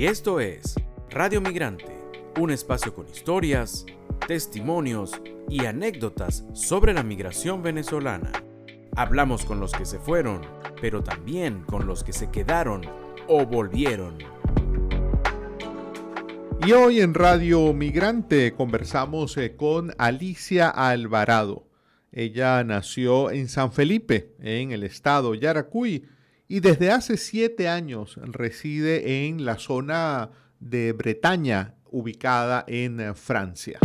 Y esto es Radio Migrante, un espacio con historias, testimonios y anécdotas sobre la migración venezolana. Hablamos con los que se fueron, pero también con los que se quedaron o volvieron. Y hoy en Radio Migrante conversamos eh, con Alicia Alvarado. Ella nació en San Felipe, en el estado Yaracuy, y desde hace siete años reside en la zona de Bretaña, ubicada en Francia.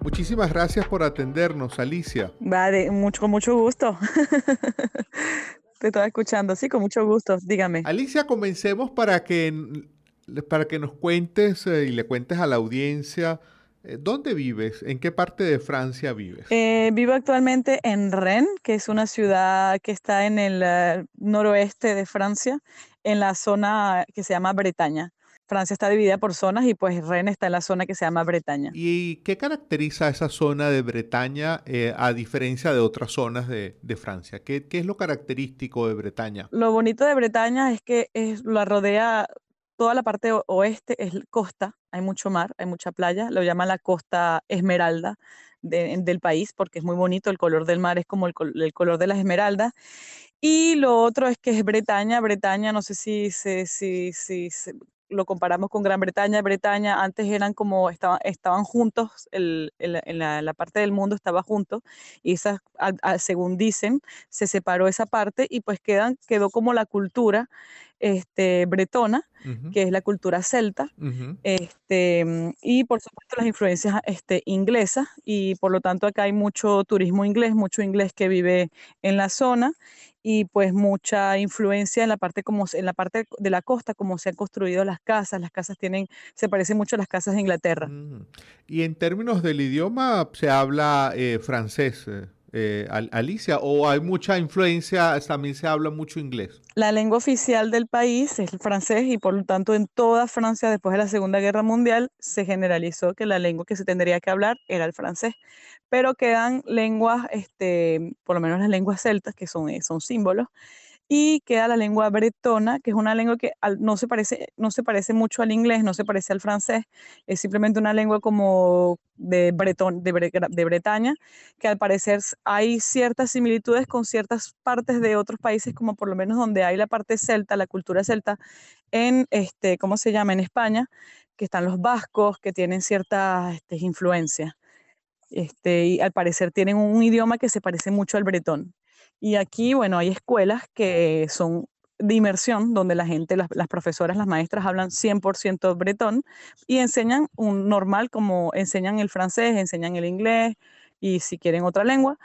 Muchísimas gracias por atendernos, Alicia. Va, mucho, con mucho gusto. Te estaba escuchando, sí, con mucho gusto. Dígame. Alicia, comencemos para que, para que nos cuentes eh, y le cuentes a la audiencia eh, ¿Dónde vives? ¿En qué parte de Francia vives? Eh, vivo actualmente en Rennes, que es una ciudad que está en el noroeste de Francia, en la zona que se llama Bretaña. Francia está dividida por zonas y pues Rennes está en la zona que se llama Bretaña. ¿Y qué caracteriza esa zona de Bretaña eh, a diferencia de otras zonas de, Francia? ¿Qué, es lo característico de Bretaña? Lo bonito de Bretaña es que es, la rodea toda la parte oeste, es costa, hay mucho mar, hay mucha playa, lo llaman la costa esmeralda. del país porque es muy bonito, el color del mar es como el, color de las esmeraldas y lo otro es que es Bretaña. Bretaña, no sé si, si, si, si, lo comparamos con Gran Bretaña, Bretaña antes eran como, estaban, estaban juntos, el, en la, parte del mundo estaba juntos, y esa, según dicen, se separó esa parte y pues quedan, quedó como la cultura este, bretona, que es la cultura celta, este, y por supuesto las influencias este, inglesas, y por lo tanto acá hay mucho turismo inglés, mucho inglés que vive en la zona, y pues mucha influencia en la parte como en la parte de la costa como se han construido las casas. Las casas tienen se parecen mucho a las casas de Inglaterra. Mm. y en términos del idioma se habla eh, francés eh, Alicia o hay mucha influencia también se habla mucho inglés. La lengua oficial del país es el francés y por lo tanto en toda Francia después de la Segunda Guerra Mundial se generalizó que la lengua que se tendría que hablar era el francés. Pero quedan lenguas, este, por lo menos las lenguas celtas, que son, eh, son símbolos, y queda la lengua bretona, que es una lengua que no, se parece, no se parece mucho al inglés, no se parece al francés, es simplemente una lengua como de, bretón, de, de Bretaña, que al parecer hay ciertas similitudes con ciertas partes de otros países, como por lo menos donde hay la parte celta, la cultura celta, en, este, ¿cómo se llama?, en España, que están los vascos, que tienen ciertas este, influencias. Este, y al parecer tienen un idioma que se parece mucho al bretón. Y aquí, bueno, hay escuelas que son de inmersión, donde la gente, las, profesoras, las maestras hablan 100% bretón y enseñan un normal como enseñan el francés, enseñan el inglés y si quieren otra lengua,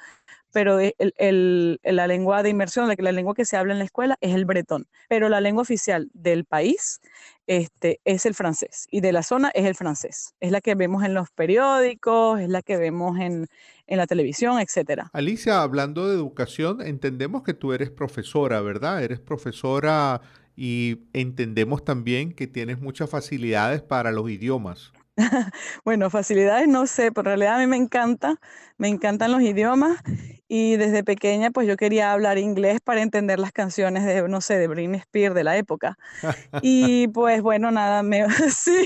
pero la lengua de inmersión, la lengua que se habla en la escuela es el bretón, pero la lengua oficial del país este, es el francés y de la zona es el francés. Es la que vemos en los periódicos, es la que vemos en, en la televisión, etc. Alicia, hablando de educación, entendemos que tú eres profesora, ¿verdad? Eres profesora y entendemos también que tienes muchas facilidades para los idiomas. Bueno, facilidades no sé, pero en realidad a mí me encanta, me encantan los idiomas y desde pequeña pues yo quería hablar inglés para entender las canciones de, no sé, de Britney Spears de la época. Y pues bueno, nada, me, sí,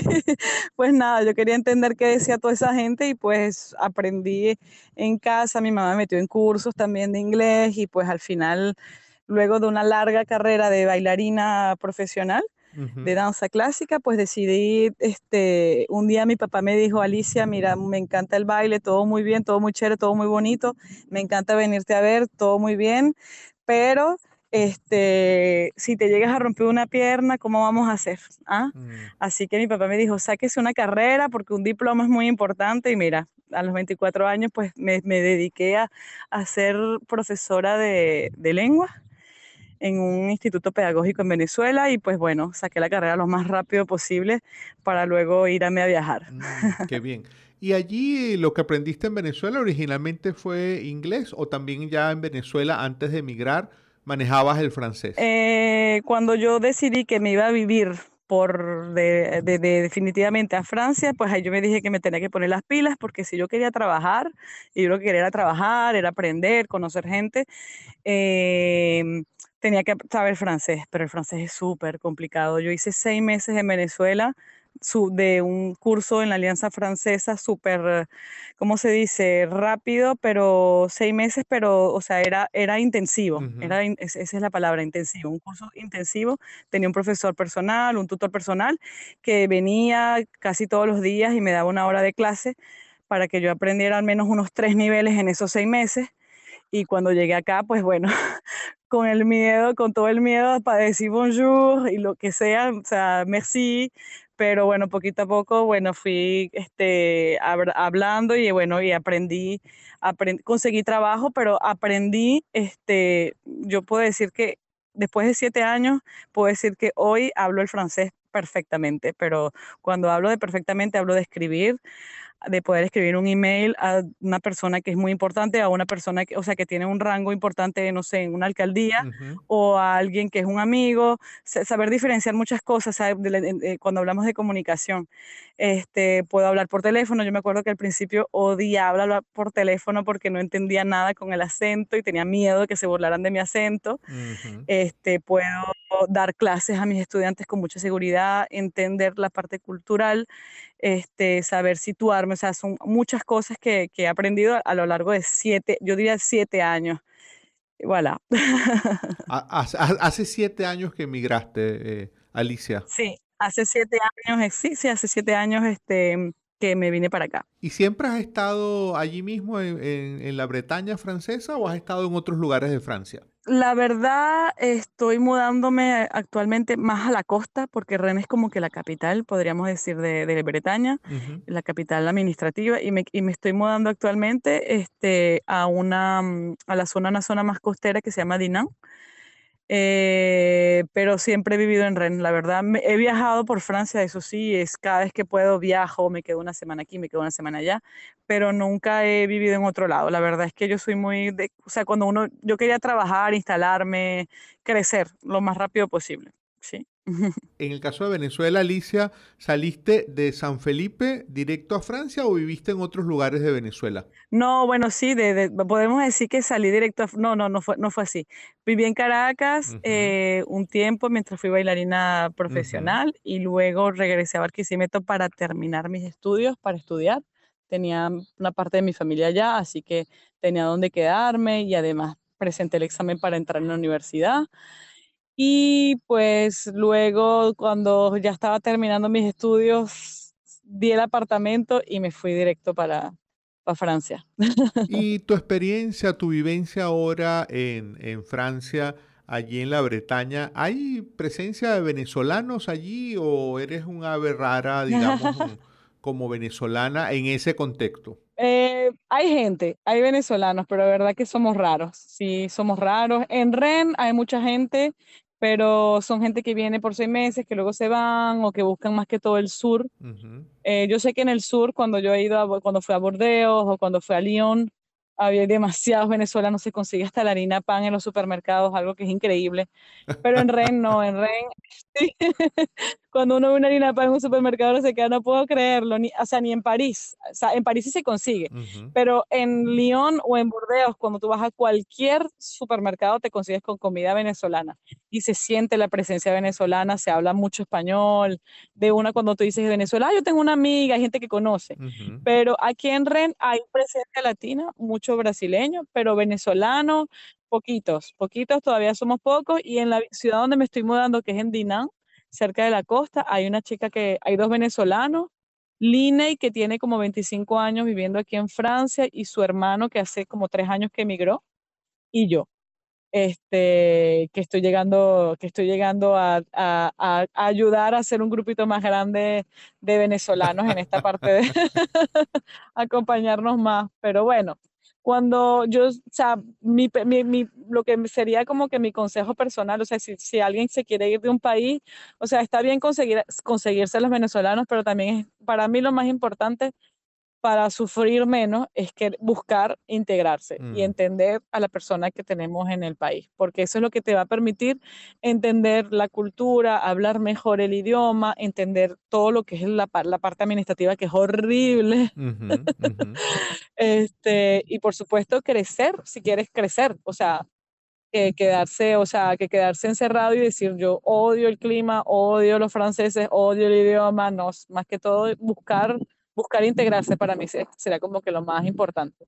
pues nada, yo quería entender qué decía toda esa gente y pues aprendí en casa, mi mamá me metió en cursos también de inglés y pues al final, luego de una larga carrera de bailarina profesional, de danza clásica, pues decidí, este, un día mi papá me dijo, Alicia, mira, me encanta el baile, todo muy bien, todo muy chévere, todo muy bonito, me encanta venirte a ver, todo muy bien, pero este, si te llegas a romper una pierna, ¿cómo vamos a hacer? ¿Ah? Mm. Así que mi papá me dijo, sáquese una carrera porque un diploma es muy importante y mira, a los 24 años pues me, dediqué a, a, ser profesora de, de lengua en un instituto pedagógico en Venezuela y pues bueno, saqué la carrera lo más rápido posible para luego irme a viajar. Mm, qué bien. ¿Y allí lo que aprendiste en Venezuela originalmente fue inglés o también ya en Venezuela antes de emigrar manejabas el francés? Eh, cuando yo decidí que me iba a vivir por de, definitivamente a Francia, pues ahí yo me dije que me tenía que poner las pilas porque si yo quería trabajar, y yo lo que quería era trabajar, era aprender, conocer gente, em, tenía que saber francés, pero el francés es súper complicado. Yo hice seis meses en Venezuela de un curso en la Alianza Francesa súper, ¿cómo se dice? Rápido, pero seis meses, pero, o sea, era, era intensivo, era, esa es la palabra, intensivo, un curso intensivo. Tenía un profesor personal, un tutor personal, que venía casi todos los días y me daba una hora de clase para que yo aprendiera al menos unos tres niveles en esos seis meses. Y cuando llegué acá, pues bueno, con el miedo, con todo el miedo para decir bonjour y lo que sea, o sea, merci, pero bueno, poquito a poco, bueno, fui este, hablando y bueno, y aprendí, conseguí trabajo, pero aprendí, este, yo puedo decir que después de siete años, puedo decir que hoy hablo el francés perfectamente, pero cuando hablo de perfectamente, hablo de escribir, de poder escribir un email a una persona que es muy importante, a una persona que, o sea, que tiene un rango importante, no sé, en una alcaldía, o a alguien que es un amigo, saber diferenciar muchas cosas cuando hablamos de comunicación. Este, puedo hablar por teléfono, yo me acuerdo que al principio odiaba hablar por teléfono porque no entendía nada con el acento y tenía miedo de que se burlaran de mi acento. este, puedo dar clases a mis estudiantes con mucha seguridad, entender la parte cultural, este, saber situarme, o sea, son muchas cosas que, he aprendido a, lo largo de siete, yo diría siete años. Voilà. Hace, siete años que emigraste, eh, Alicia. Sí, hace siete años, sí, sí, hace siete años este, que me vine para acá. ¿Y siempre has estado allí mismo en la Bretaña francesa o has estado en otros lugares de Francia? La verdad, estoy mudándome actualmente más a la costa, porque Rennes es como que la capital, podríamos decir, de, Bretaña, la capital administrativa, y me, estoy mudando actualmente este, a, una, mm, a la zona, una zona más costera que se llama Dinan, eh, pero siempre he vivido en Rennes, la verdad. he viajado por Francia, eso sí, es cada vez que puedo viajo, me quedo una semana aquí, me quedo una semana allá, pero nunca he vivido en otro lado. La verdad es que yo soy muy, de, o sea, cuando uno, yo quería trabajar, instalarme, crecer lo más rápido posible, sí. En el caso de Venezuela, Alicia, ¿saliste de San Felipe directo a Francia o viviste en otros lugares de Venezuela? No, bueno, sí, de, podemos decir que salí directo a... No, no, no fue, no fue así. Viví en Caracas eh, un tiempo mientras fui bailarina profesional y luego regresé a Barquisimeto para terminar mis estudios, para estudiar. Tenía una parte de mi familia allá, así que tenía donde quedarme y además presenté el examen para entrar en la universidad. Y pues luego, cuando ya estaba terminando mis estudios, di el apartamento y me fui directo para, para Francia. ¿Y tu experiencia, tu vivencia ahora en, en Francia, allí en la Bretaña, ¿hay presencia de venezolanos allí o eres un ave rara, digamos, como venezolana en ese contexto? Eh, hay gente, hay venezolanos, pero de verdad que somos raros. Sí, somos raros. En REN hay mucha gente, pero son gente que viene por seis meses, que luego se van o que buscan más que todo el sur. Eh, yo sé que en el sur, cuando yo he ido, cuando fui a Bordeaux o cuando fui a Lyon, había demasiados venezolanos, se consigue hasta la harina pan en los supermercados, algo que es increíble. Pero en Ren no, en Ren, sí. Cuando uno ve una harina pan en un supermercado se queda, no puedo creerlo, ni, o sea, ni en París. O sea, en París sí se consigue, pero en Lyon o en Burdeos, cuando tú vas a cualquier supermercado, te consigues con comida venezolana y se siente la presencia venezolana, se habla mucho español. De una, cuando tú dices Venezuela, ah, yo tengo una amiga, hay gente que conoce. Pero aquí en Ren hay presencia latina, mucho brasileño, pero venezolano, poquitos, poquitos, todavía somos pocos. Y en la ciudad donde me estoy mudando, que es en Dinan, cerca de la costa, hay una chica que, hay dos venezolanos, Liney, que tiene como 25 años viviendo aquí en Francia, y su hermano, que hace como tres años que emigró, y yo, este, que estoy llegando, que estoy llegando a, ayudar a hacer un grupito más grande de venezolanos en esta parte de acompañarnos más. Pero bueno, cuando yo, o sea, mi, mi, lo que sería como que mi consejo personal, o sea, si, si, alguien se quiere ir de un país, o sea, está bien conseguir, conseguirse los venezolanos, pero también es, para mí lo más importante para sufrir menos es que buscar integrarse y Mm. entender a la persona que tenemos en el país, porque eso es lo que te va a permitir entender la cultura, hablar mejor el idioma, entender todo lo que es la, pa- la parte administrativa que es horrible, este, y por supuesto crecer si quieres crecer, o sea, que quedarse, o sea, que quedarse encerrado y decir yo odio el clima, odio los franceses, odio el idioma, no, más que todo buscar, buscar integrarse para mí se- será como que lo más importante.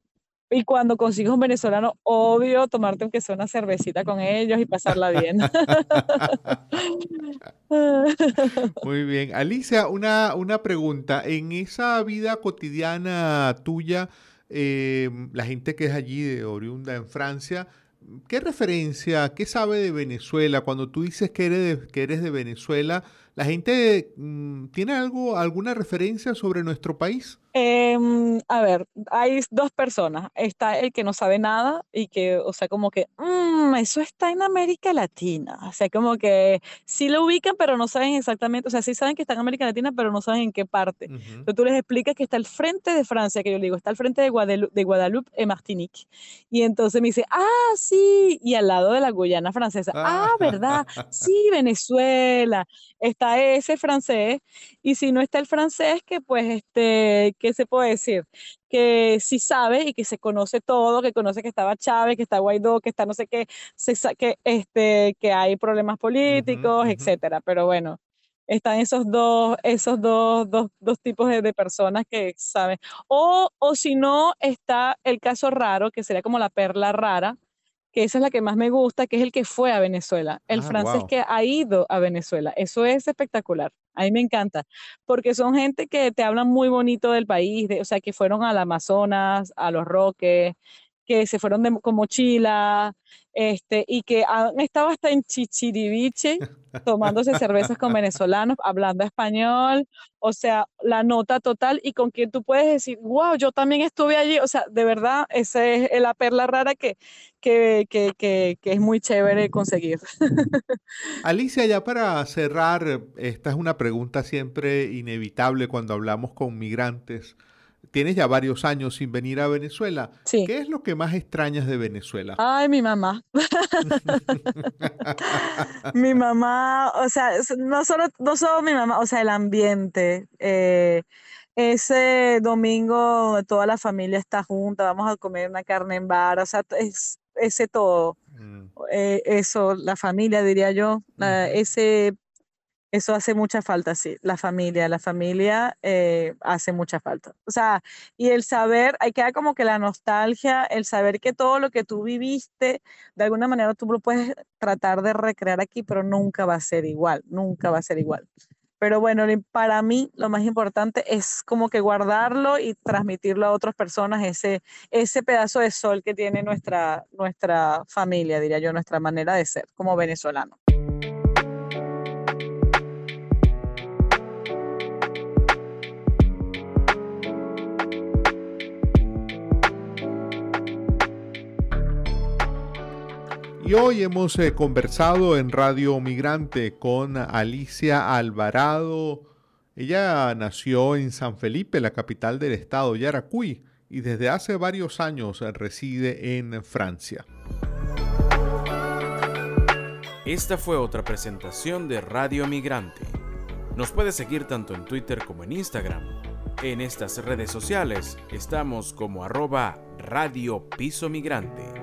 Y cuando consigues un venezolano, obvio tomarte aunque sea una cervecita con ellos y pasarla bien. Muy bien. Alicia, una, una pregunta. En esa vida cotidiana tuya, eh, la gente que es allí de oriunda en Francia, ¿qué referencia, qué sabe de Venezuela? Cuando tú dices que eres de, que eres de Venezuela, ¿la gente mm, tiene algo, alguna referencia sobre nuestro país? Em, a ver, hay dos personas. Está el que no sabe nada y que, o sea, como que, "Mm, eso está en América Latina. O sea, como que sí lo ubican, pero no saben exactamente, o sea, sí saben que está en América Latina, pero no saben en qué parte. Ujú. Entonces tú les explicas que está al frente de Francia, que yo le digo, está al frente de Guadalupe, de Guadalupe en Martinique. Y entonces me dice, ah, sí, y al lado de la Guyana francesa. Ah, ¿verdad? Sí, Venezuela. Está ese francés. Y si no está el francés, que pues, este, ¿qué se puede decir? Que sí sabe y que se conoce todo, que conoce que estaba Chávez, que está Guaidó, que está no sé qué, se que, este, que hay problemas políticos, ujú. etcétera. Pero bueno, están esos dos, esos dos, dos, dos tipos de, de personas que saben. O, o si no, está el caso raro, que sería como la perla rara, que esa es la que más me gusta, que es el que fue a Venezuela, el Ah, francés wow. que ha ido a Venezuela. Eso es espectacular. A mí me encanta, porque son gente que te hablan muy bonito del país, de- o sea, que fueron al Amazonas, a los Roques, que se fueron de- con mochila, este, y que han estado hasta en Chichiriviche tomándose cervezas con venezolanos, hablando español, o sea, la nota total y con quien tú puedes decir, wow, yo también estuve allí, o sea, de verdad, esa es la perla rara que, que, que, que, que es muy chévere conseguir. Alicia, ya para cerrar, esta es una pregunta siempre inevitable cuando hablamos con migrantes. Tienes ya varios años sin venir a Venezuela. Sí. ¿Qué es lo que más extrañas de Venezuela? Ay, mi mamá. Mi mamá, o sea, no solo, no solo mi mamá, o sea, el ambiente. eh, ese domingo toda la familia está junta, vamos a comer una carne en bar, o sea, es, ese todo. Mm, eh, eso, la familia, diría yo, la- ese, eso hace mucha falta, sí, la familia, la familia eh, hace mucha falta. O sea, y el saber, hay queda como que la nostalgia, el saber que todo lo que tú viviste, de alguna manera tú lo puedes tratar de recrear aquí, pero nunca va a ser igual, nunca va a ser igual. Pero bueno, para mí lo más importante es como que guardarlo y transmitirlo a otras personas, ese, ese pedazo de sol que tiene nuestra, nuestra familia, diría yo, nuestra manera de ser como venezolano. Y hoy hemos eh, conversado en Radio Migrante con Alicia Alvarado. Ella nació en San Felipe, la capital del estado Yaracuy, y desde hace varios años reside en Francia. Esta fue otra presentación de Radio Migrante. Nos puedes seguir tanto en Twitter como en Instagram. En estas redes sociales estamos como arroba Radio Piso Migrante.